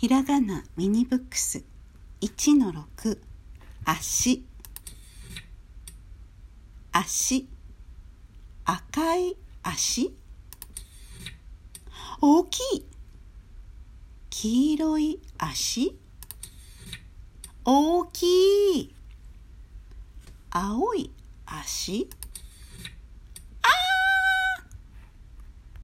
ひらがなミニブックス1の6足。足。赤い足。大きい。黄色い足。大きい。青い足。